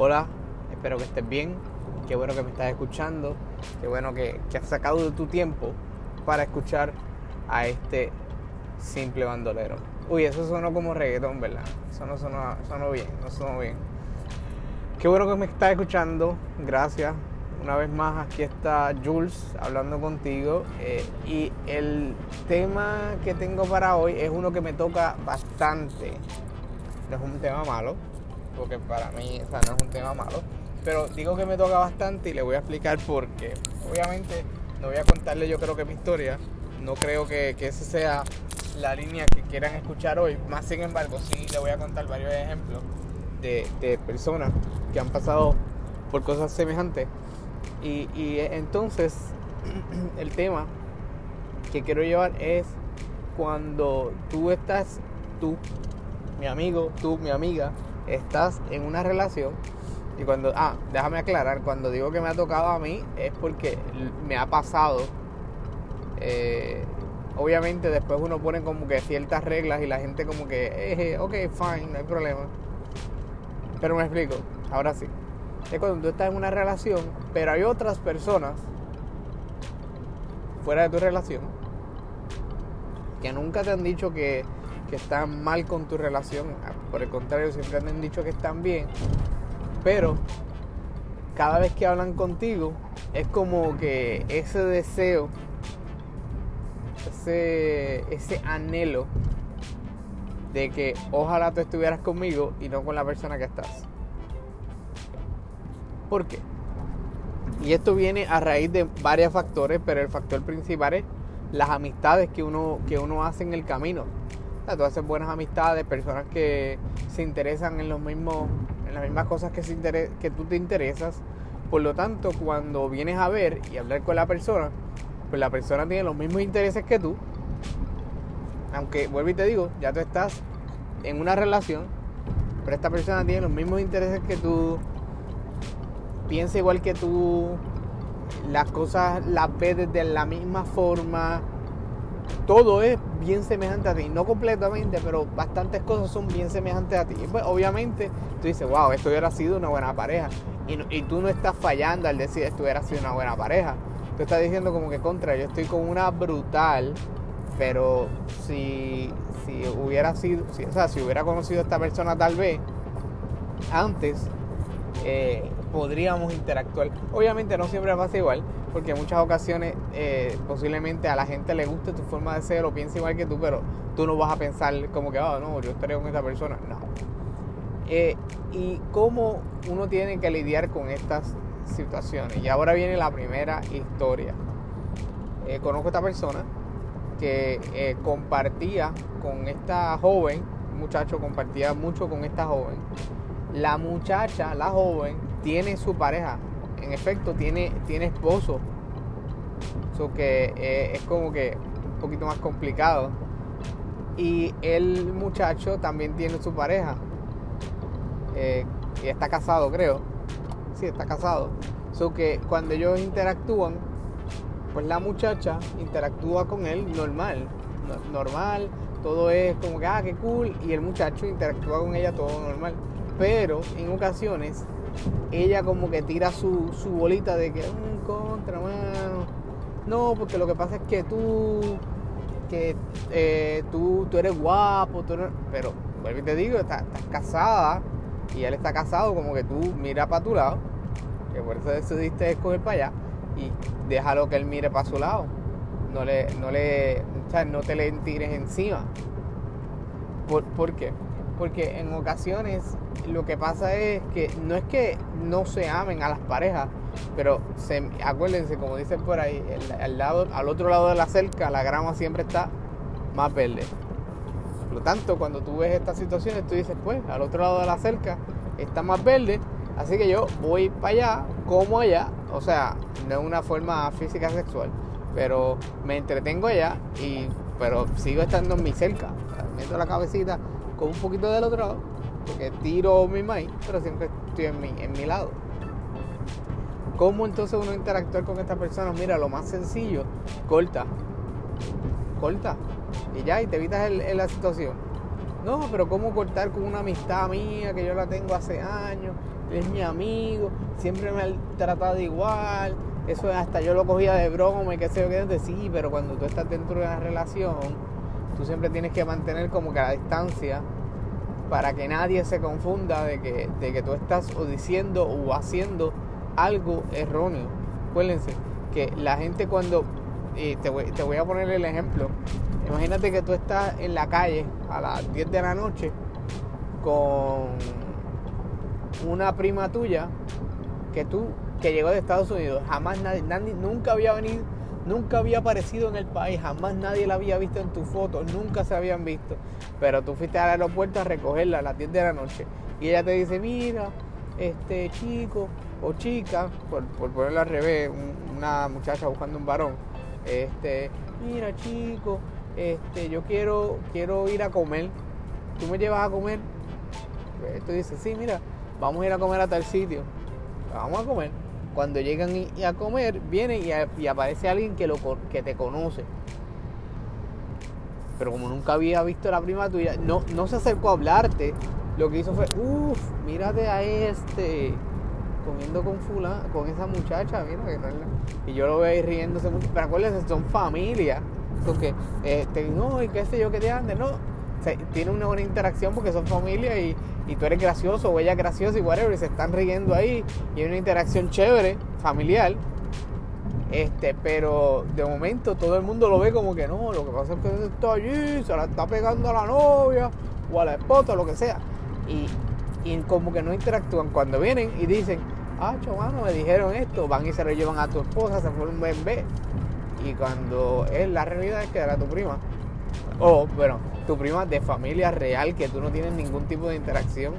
Hola, espero que estés bien. Qué bueno que me estás escuchando. Qué bueno que, has sacado de tu tiempo para escuchar a este simple bandolero. Uy, eso sonó como reggaetón, ¿verdad? Eso no sonó, bien, no sonó bien. Qué bueno que me estás escuchando. Gracias. Una vez más, aquí está Jules hablando contigo. Eh, y el tema que tengo para hoy es uno que me toca bastante. No es un tema malo, porque para mí no es un tema malo. Pero digo que me toca bastante y le voy a explicar por qué. Obviamente no voy a contarle yo creo que mi historia. No creo que, que esa sea la línea que quieran escuchar hoy. Más sin embargo, sí le voy a contar varios ejemplos de, de personas que han pasado por cosas semejantes. Y, y entonces el tema que quiero llevar es cuando tú estás, tú, mi amigo, tú, mi amiga, estás en una relación y cuando, ah, déjame aclarar, cuando digo que me ha tocado a mí es porque me ha pasado. Eh, obviamente después uno pone como que ciertas reglas y la gente como que, eh, ok, fine, no hay problema. Pero me explico, ahora sí. Es cuando tú estás en una relación, pero hay otras personas fuera de tu relación que nunca te han dicho que que están mal con tu relación, por el contrario, siempre han dicho que están bien, pero cada vez que hablan contigo es como que ese deseo, ese, ese anhelo de que ojalá tú estuvieras conmigo y no con la persona que estás. ¿Por qué? Y esto viene a raíz de varios factores, pero el factor principal es las amistades que uno, que uno hace en el camino tú haces buenas amistades, personas que se interesan en los mismos, en las mismas cosas que, se que tú te interesas. Por lo tanto, cuando vienes a ver y hablar con la persona, pues la persona tiene los mismos intereses que tú. Aunque, vuelvo y te digo, ya tú estás en una relación, pero esta persona tiene los mismos intereses que tú, piensa igual que tú, las cosas las ve desde la misma forma, todo es bien semejante a ti. No completamente, pero bastantes cosas son bien semejantes a ti. Y pues obviamente tú dices, wow, esto hubiera sido una buena pareja. Y, tú no estás fallando al decir esto hubiera sido una buena pareja. Tú estás diciendo como que contra, yo estoy con una brutal, pero si, si hubiera sido, si, o sea, si hubiera conocido a esta persona tal vez antes, eh, podríamos interactuar. Obviamente no siempre pasa igual, porque en muchas ocasiones eh, posiblemente a la gente le guste tu forma de ser o piensa igual que tú, pero tú no vas a pensar como que, oh, no, yo estaría con esta persona. No. Eh, y cómo uno tiene que lidiar con estas situaciones. Y ahora viene la primera historia. Eh, conozco a esta persona que compartía con esta joven, muchacho compartía mucho con esta joven. La muchacha, la joven, tiene su pareja en efecto tiene, tiene esposo. Eso que eh, es como que un poquito más complicado. Y el muchacho también tiene su pareja. Eh, y está casado, creo. Sí, está casado. So que cuando ellos interactúan, pues la muchacha interactúa con él normal. normal, todo es como que, ah, qué cool. Y el muchacho interactúa con ella todo normal. Pero en ocasiones ella como que tira su, su bolita de que un mm, contra. No, porque lo que pasa es que tú, que eh, tú, tú eres guapo, pero vuelvo y te digo, estás, casada y él está casado, como que tú mira para tu lado, que por eso decidiste escoger para allá y déjalo que él mire para su lado. No le, no le, no te le tires encima. ¿Por, ¿Por qué? Porque en ocasiones lo que pasa es que no es que no se amen a las parejas, pero se, acuérdense, como dicen por ahí, al, lado, al otro lado de la cerca la grama siempre está más verde. Por lo tanto, cuando tú ves estas situaciones, tú dices, pues, al otro lado de la cerca está más verde, así que yo voy para allá, como allá, o sea, no es una forma física sexual, pero me entretengo allá y pero sigo estando en mi cerca, meto la cabecita con un poquito del otro lado porque tiro mi maíz, pero siempre estoy en mi, en mi lado. ¿Cómo entonces uno interactuar con estas personas? Mira, lo más sencillo, corta. Corta. Y ya, y te evitas la situación. No, pero ¿cómo cortar con una amistad mía que yo la tengo hace años? Es mi amigo, siempre me ha tratado igual. Eso hasta yo lo cogía de broma y qué sé yo qué. Sí, pero cuando tú estás dentro de una relación, tú siempre tienes que mantener como que la distancia para que nadie se confunda de que, de que tú estás diciendo o haciendo algo erróneo. Acuérdense que la gente cuando, y te, voy, te voy a poner el ejemplo, imagínate que tú estás en la calle a las 10 de la noche con una prima tuya que tú que llegó de Estados Unidos, jamás nadie, nadie nunca había venido nunca había aparecido en el país, jamás nadie la había visto en tu foto, nunca se habían visto. Pero tú fuiste al aeropuerto a recogerla a las 10 de la noche. Y ella te dice, mira, este chico o chica, por, ponerlo al revés, una muchacha buscando un varón, este, mira chico, este, yo quiero, quiero ir a comer, tú me llevas a comer, pues tú dices, sí, mira, vamos a ir a comer a tal sitio, vamos a comer cuando llegan a comer, vienen y, aparece alguien que, te conoce. Pero como nunca había visto la prima tuya, no, se acercó a hablarte. Lo que hizo fue, uff, mírate a este comiendo con fulana, con esa muchacha, mira que no Y yo lo veo ahí riéndose mucho. Pero acuérdense, son familia. Porque, este, no, y qué sé yo que te ande, no tiene una buena interacción porque son familia y, tú eres gracioso o ella graciosa y whatever, y se están riendo ahí y hay una interacción chévere, familiar. Este, pero de momento todo el mundo lo ve como que no, lo que pasa es que está allí, se la está pegando a la novia o a la esposa, lo que sea. Y, como que no interactúan. Cuando vienen y dicen, ah, chavano, me dijeron esto, van y se lo llevan a tu esposa, se fue un bebé. Y cuando es la realidad es que era tu prima. O, bueno, tu prima de familia real, que tú no tienes ningún tipo de interacción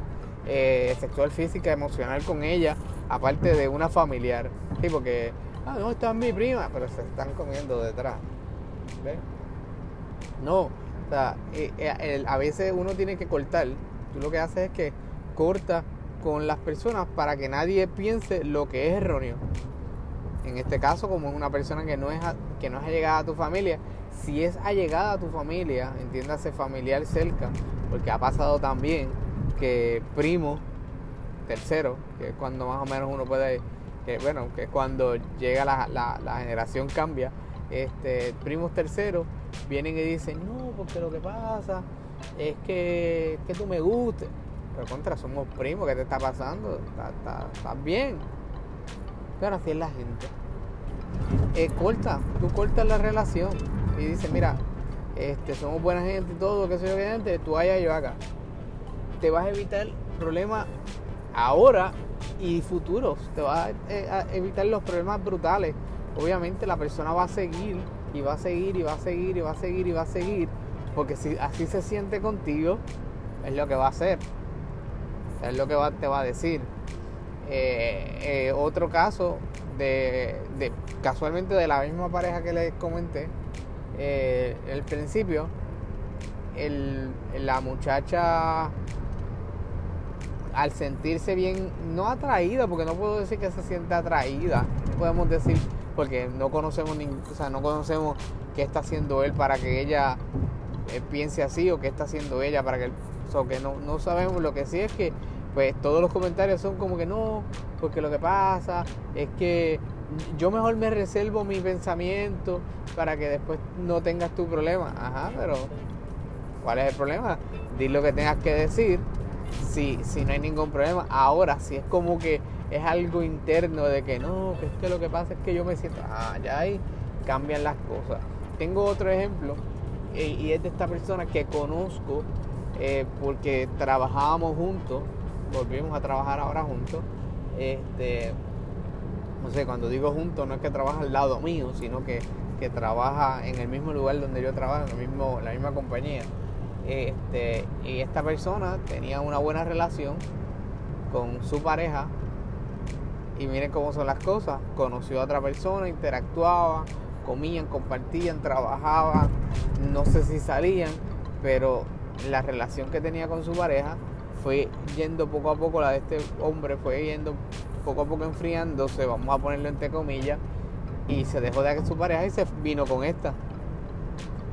eh, sexual, física, emocional con ella, aparte de una familiar. Sí, porque, ah, no, está mi prima, pero se están comiendo detrás. ¿Ves? No, o sea, eh, eh, a veces uno tiene que cortar. Tú lo que haces es que corta con las personas para que nadie piense lo que es erróneo. En este caso, como es una persona que no es, que no es a tu familia, si es allegada a tu familia, entiéndase familiar cerca, porque ha pasado también que primo tercero, que es cuando más o menos uno puede, que bueno, que es cuando llega la, la, generación cambia, este, primos terceros vienen y dicen, no, porque lo que pasa es que, que tú me gustes. Pero contra, somos primos, ¿qué te está pasando? ¿Estás bien? Pero así es la gente. Eh, corta, tú cortas la relación y dices, mira, este, somos buena gente y todo, que soy gente, tú allá yo acá. Te vas a evitar problemas ahora y futuros. Te vas eh, a evitar los problemas brutales. Obviamente la persona va a seguir y va a seguir y va a seguir y va a seguir y va a seguir. Porque si así se siente contigo, es lo que va a hacer. Es lo que te va a decir. Eh, otro caso de, casualmente de la misma pareja que les comenté, eh, el principio, la muchacha al sentirse bien, no atraída, porque no puedo decir que se siente atraída, podemos decir, porque no conocemos, ni, o sea, no conocemos qué está haciendo él para que ella eh, piense así o qué está haciendo ella para que él, que no, no sabemos, lo que sí es que pues todos los comentarios son como que no, porque lo que pasa es que yo mejor me reservo mi pensamiento para que después no tengas tu problema. Ajá, pero ¿cuál es el problema? Di lo que tengas que decir si, si no hay ningún problema. Ahora, si es como que es algo interno de que no, que es que lo que pasa es que yo me siento, ah, ya ahí cambian las cosas. Tengo otro ejemplo y es de esta persona que conozco eh, porque trabajábamos juntos volvimos a trabajar ahora juntos. Este, no sé, cuando digo juntos no es que trabaja al lado mío, sino que, que trabaja en el mismo lugar donde yo trabajo, en el mismo, la misma compañía. Este, y esta persona tenía una buena relación con su pareja. Y miren cómo son las cosas. Conoció a otra persona, interactuaba, comían, compartían, trabajaban, no sé si salían, pero la relación que tenía con su pareja fue yendo poco a poco, la de este hombre fue yendo poco a poco enfriándose, vamos a ponerlo entre comillas, y se dejó de su pareja y se vino con esta.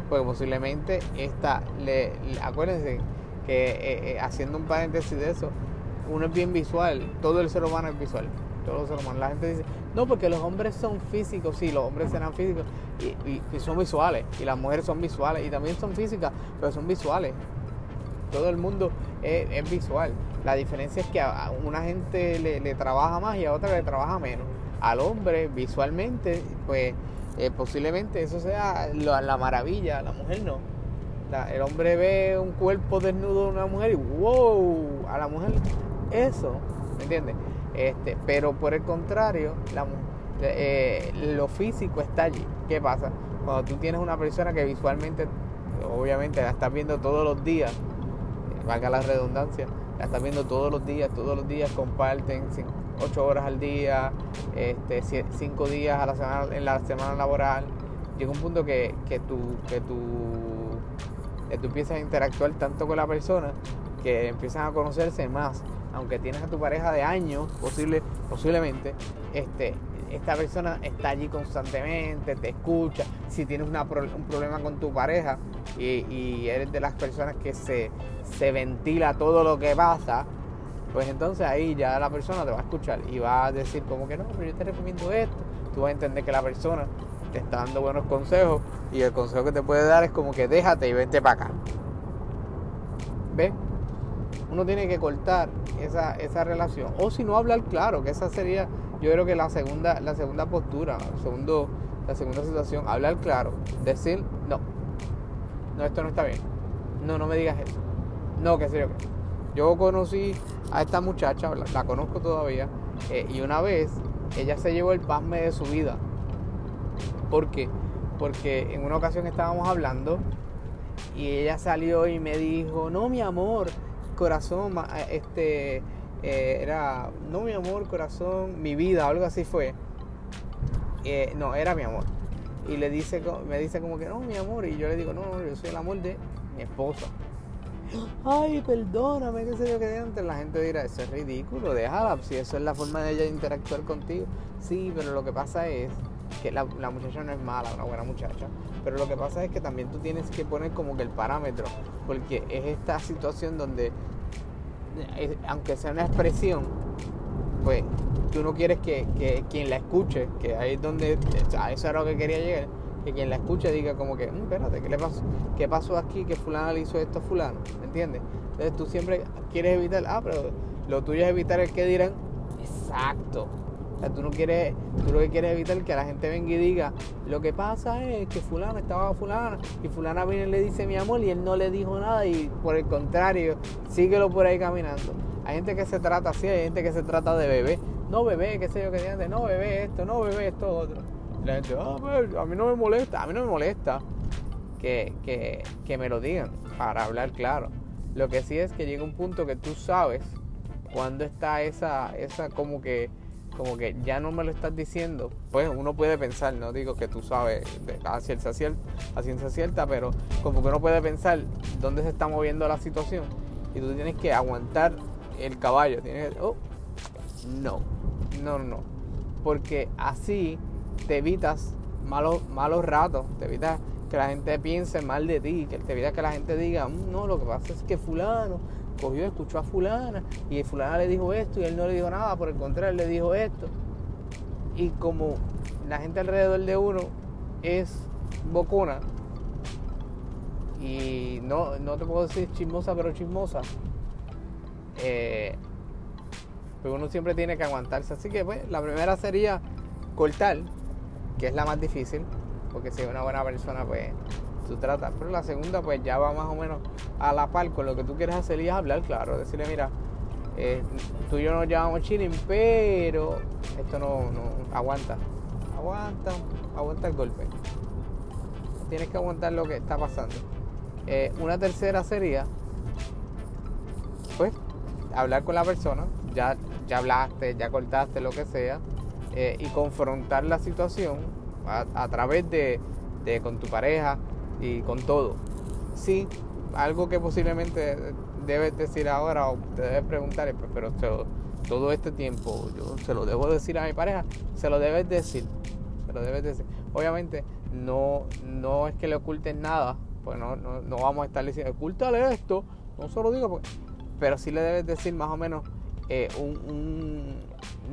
Porque posiblemente esta, le, acuérdense que eh, eh, haciendo un paréntesis de eso, uno es bien visual, todo el ser humano es visual, todos los seres humanos. La gente dice, no, porque los hombres son físicos, sí, los hombres serán físicos y, son visuales, y las mujeres son visuales, y también son físicas, pero son visuales. Todo el mundo es, visual. La diferencia es que a una gente le, trabaja más y a otra le trabaja menos. Al hombre, visualmente, pues eh, posiblemente eso sea la, maravilla, a la mujer no. el hombre ve un cuerpo desnudo de una mujer y wow, a la mujer eso, ¿me entiendes? Este, pero por el contrario, eh, lo físico está allí. ¿Qué pasa? Cuando tú tienes una persona que visualmente, obviamente la estás viendo todos los días, valga la redundancia, la estás viendo todos los días, todos los días comparten 8 horas al día, este, 5 días a la semana, en la semana laboral. Llega un punto que, que, tú, que, tú, que tú empiezas a interactuar tanto con la persona que empiezan a conocerse más aunque tienes a tu pareja de años, posible, posiblemente, este, esta persona está allí constantemente, te escucha. Si tienes un problema con tu pareja y, eres de las personas que se, se ventila todo lo que pasa, pues entonces ahí ya la persona te va a escuchar y va a decir como que no, pero yo te recomiendo esto. Tú vas a entender que la persona te está dando buenos consejos y el consejo que te puede dar es como que déjate y vente para acá. ¿Ves? uno tiene que cortar esa, esa relación. O si no hablar claro, que esa sería, yo creo que la segunda, la segunda postura, segundo, la segunda situación, hablar claro, decir, no, no, esto no está bien. No, no me digas eso. No, que serio. Yo conocí a esta muchacha, la, conozco todavía, eh, y una vez ella se llevó el pasme de su vida. ¿Por qué? Porque en una ocasión estábamos hablando y ella salió y me dijo, no, mi amor, corazón, este, eh, era, no mi amor, corazón, mi vida, algo así fue. Eh, no, era mi amor. Y le dice, me dice como que no, mi amor. Y yo le digo, no, no, yo soy el amor de mi esposa. Ay, perdóname, qué sé yo que antes. La gente dirá, eso es ridículo, déjala, si eso es la forma de ella interactuar contigo. Sí, pero lo que pasa es que la, la, muchacha no es mala, una buena muchacha, pero lo que pasa es que también tú tienes que poner como que el parámetro, porque es esta situación donde, aunque sea una expresión, pues tú no quieres que, que, quien la escuche, que ahí es donde, a eso era lo que quería llegar, que quien la escuche diga como que, mm, espérate, ¿qué le pasó? ¿Qué pasó aquí? Que fulano le hizo esto a fulano, ¿me entiendes? Entonces tú siempre quieres evitar, ah, pero lo tuyo es evitar el que dirán, exacto, tú no quieres, tú lo que quieres evitar que la gente venga y diga, lo que pasa es que fulano estaba fulana y fulana viene y le dice mi amor y él no le dijo nada y por el contrario, síguelo por ahí caminando. Hay gente que se trata así, hay gente que se trata de bebé. No bebé, qué sé yo, que digan, no bebé esto, no bebé esto, otro. la gente, pues, a mí no me molesta, a mí no me molesta que, que, que me lo digan para hablar claro. Lo que sí es que llega un punto que tú sabes cuando está esa, esa como que como que ya no me lo estás diciendo, pues uno puede pensar, no digo que tú sabes a ciencia cierta, a ciencia cierta, pero como que uno puede pensar dónde se está moviendo la situación y tú tienes que aguantar el caballo, tienes que, oh, no, no, no, porque así te evitas malos, malos ratos, te evitas que la gente piense mal de ti, que te evitas que la gente diga, mm, no, lo que pasa es que fulano cogió, escuchó a fulana y fulana le dijo esto y él no le dijo nada, por el contrario, le dijo esto. Y como la gente alrededor de uno es bocona y no, no te puedo decir chismosa, pero chismosa, eh, pues uno siempre tiene que aguantarse. Así que pues la primera sería cortar, que es la más difícil, porque si es una buena persona, pues tú tratas. Pero la segunda, pues ya va más o menos a la par con lo que tú quieres hacer y es hablar, claro. Decirle, mira, eh, tú y yo nos llamamos chilling, pero esto no, no aguanta. Aguanta, aguanta el golpe. Tienes que aguantar lo que está pasando. Eh, una tercera sería, pues, hablar con la persona. Ya, ya hablaste, ya cortaste, lo que sea. Eh, y confrontar la situación a, través de, de, con tu pareja, y con todo. Sí, algo que posiblemente debes decir ahora o te debes preguntar, pero todo este tiempo yo se lo debo decir a mi pareja, se lo debes decir, se lo debes decir. Obviamente no, no es que le ocultes nada, pues no, no, vamos a estar diciendo, ocúltale esto, no se lo digo, porque, pero sí le debes decir más o menos eh,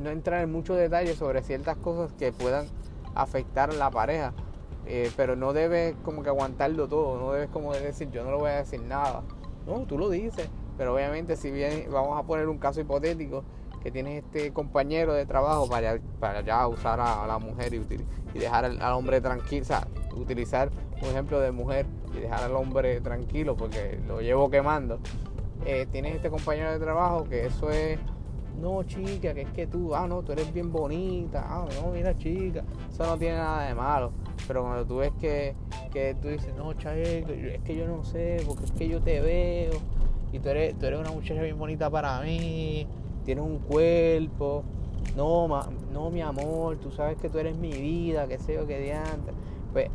no entrar en muchos detalles sobre ciertas cosas que puedan afectar a la pareja. Eh, pero no debes como que aguantarlo todo, no debes como decir yo no le voy a decir nada. No, tú lo dices, pero obviamente si bien vamos a poner un caso hipotético que tienes este compañero de trabajo para, para ya usar a, la mujer y, dejar al, hombre tranquilo, o sea, utilizar un ejemplo de mujer y dejar al hombre tranquilo porque lo llevo quemando. Eh, tienes este compañero de trabajo que eso es no chica, que es que tú, ah, no, tú eres bien bonita, ah, no, mira chica, eso no tiene nada de malo. Pero cuando tú ves que, que tú dices, no, chaval, es que yo no sé, porque es que yo te veo, y tú eres, tú eres una muchacha bien bonita para mí, tienes un cuerpo, no, no, mi amor, tú sabes que tú eres mi vida, que sé yo, que diante. Pues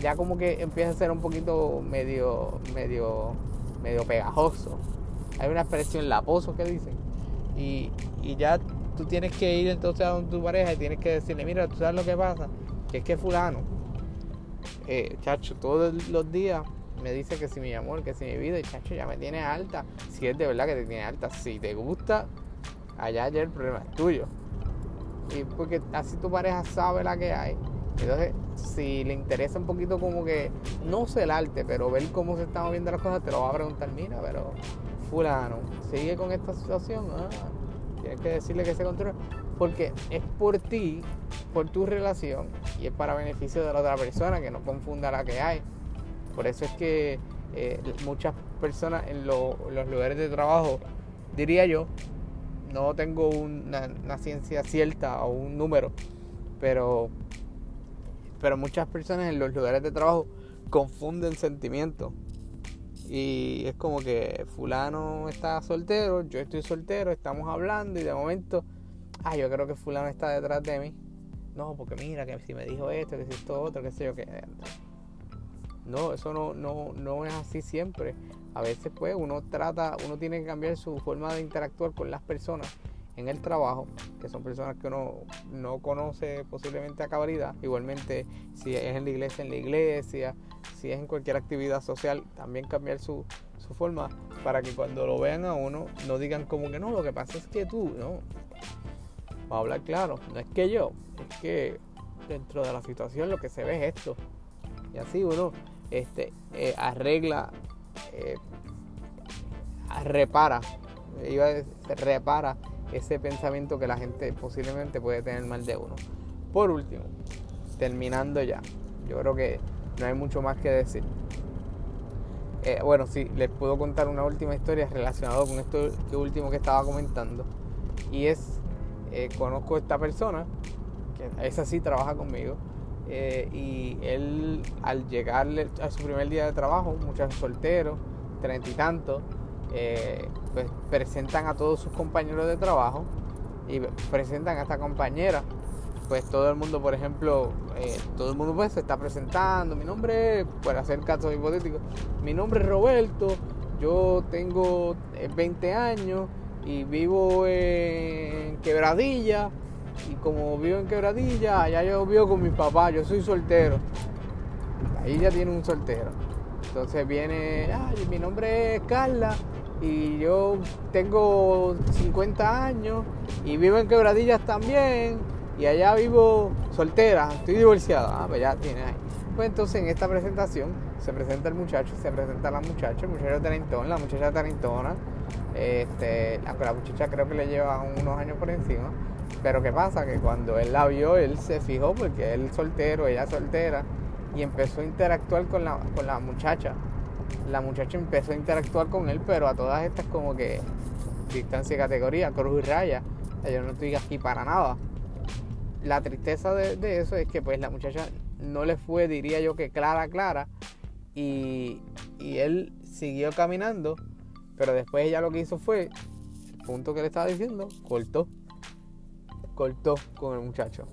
ya como que empieza a ser un poquito medio, medio, medio pegajoso. Hay una expresión laposo que dicen y, ya tú tienes que ir entonces a tu pareja y tienes que decirle, mira, tú sabes lo que pasa, que es que fulano, eh, chacho, todos los días me dice que si mi amor, que si mi vida, y chacho, ya me tiene alta. Si es de verdad que te tiene alta, si te gusta, allá ya el problema es tuyo. Y porque así tu pareja sabe la que hay. Entonces, si le interesa un poquito como que, no sé el arte, pero ver cómo se están moviendo las cosas, te lo va a preguntar, mira, pero fulano sigue con esta situación, ah, tienes que decirle que se controle, porque es por ti, por tu relación y es para beneficio de la otra persona, que no confunda la que hay. Por eso es que eh, muchas personas en los lugares de trabajo, diría yo, no tengo una, una, ciencia cierta o un número, pero, pero muchas personas en los lugares de trabajo confunden sentimientos y es como que fulano está soltero, yo estoy soltero, estamos hablando y de momento, ah, yo creo que fulano está detrás de mí. No, porque mira, que si me dijo esto, que si esto otro, qué sé yo, qué. No, eso no, no, no es así siempre. A veces pues uno trata, uno tiene que cambiar su forma de interactuar con las personas en el trabajo, que son personas que uno no conoce posiblemente a cabalidad. Igualmente, si es en la iglesia, en la iglesia, si es en cualquier actividad social, también cambiar su, su forma para que cuando lo vean a uno no digan como que no, lo que pasa es que tú, ¿no? Vamos a hablar claro, no es que yo, es que dentro de la situación lo que se ve es esto. Y así uno este, eh, arregla, eh, repara, iba a decir, repara ese pensamiento que la gente posiblemente puede tener mal de uno. Por último, terminando ya, yo creo que no hay mucho más que decir. Eh, bueno, sí, les puedo contar una última historia relacionada con esto que último que estaba comentando. Y es, eh, conozco a esta persona, que esa sí trabaja conmigo, eh, y él al llegar a su primer día de trabajo, muchachos solteros, treinta y tantos, eh, pues presentan a todos sus compañeros de trabajo y presentan a esta compañera. Pues todo el mundo, por ejemplo, eh, todo el mundo pues se está presentando. Mi nombre, para hacer casos hipotéticos, mi nombre es Roberto, yo tengo 20 eh, años y vivo en Quebradilla. Y como vivo en Quebradilla, allá yo vivo con mi papá, yo soy soltero. Ahí ya tiene un soltero. Entonces viene, ay, mi nombre es Carla y yo tengo 50 años y vivo en Quebradillas también y allá vivo soltera, estoy divorciada, ah, pues ya tiene ahí. Pues entonces en esta presentación se presenta el muchacho, se presenta la muchacha, el muchacho talentón, la muchacha talentona, este, la, la muchacha creo que le lleva unos años por encima, pero ¿qué pasa? Que cuando él la vio, él se fijó porque él soltero, ella soltera, y empezó a interactuar con la, con la muchacha la muchacha empezó a interactuar con él, pero a todas estas como que distancia y categoría, cruz y raya. Yo no estoy aquí para nada. La tristeza de, eso es que pues la muchacha no le fue, diría yo que clara, clara. Y, y él siguió caminando, pero después ella lo que hizo fue, el punto que le estaba diciendo, cortó. Cortó con el muchacho.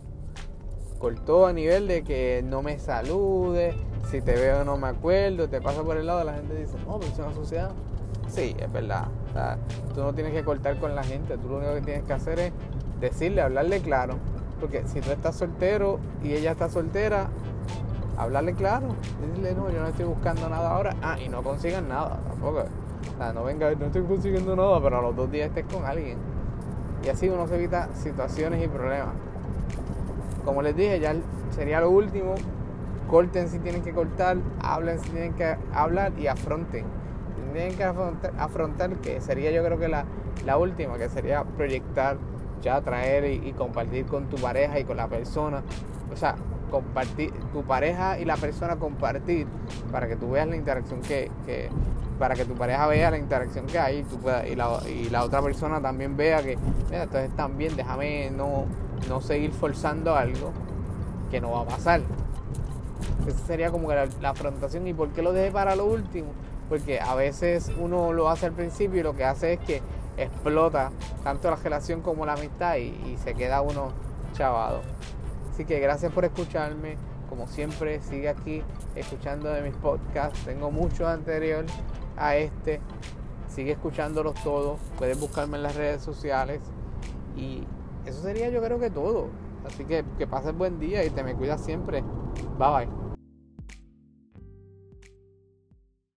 Cortó a nivel de que no me salude, si te veo no me acuerdo, te pasa por el lado, la gente dice, no, pero es una sociedad. Sí, es verdad. tú no tienes que cortar con la gente, tú lo único que tienes que hacer es decirle, hablarle claro. Porque si tú estás soltero y ella está soltera, hablarle claro. Decirle, no, yo no estoy buscando nada ahora. Ah, y no consigan nada tampoco. sea, no venga, no estoy consiguiendo nada, pero a los dos días estés con alguien. Y así uno se evita situaciones y problemas. Como les dije, ya sería lo último. Corten si tienen que cortar, hablen si tienen que hablar y afronten. Tienen que afrontar, que sería yo creo que la, la última, que sería proyectar, ya traer y, compartir con tu pareja y con la persona. O sea, compartir, tu pareja y la persona compartir para que tú veas la interacción que, que para que tu pareja vea la interacción que hay y, tú y, la, y la otra persona también vea que, mira, entonces también déjame no, no seguir forzando algo que no va a pasar. Esa sería como que la, afrontación. ¿Y por qué lo dejé para lo último? Porque a veces uno lo hace al principio y lo que hace es que explota tanto la relación como la amistad y, se queda uno chavado. Así que gracias por escucharme. Como siempre, sigue aquí escuchando de mis podcasts. Tengo muchos anterior a este. Sigue escuchándolos todos. Puedes buscarme en las redes sociales. Y eso sería yo creo que todo. Así que que pases buen día y te me cuidas siempre. Bye bye.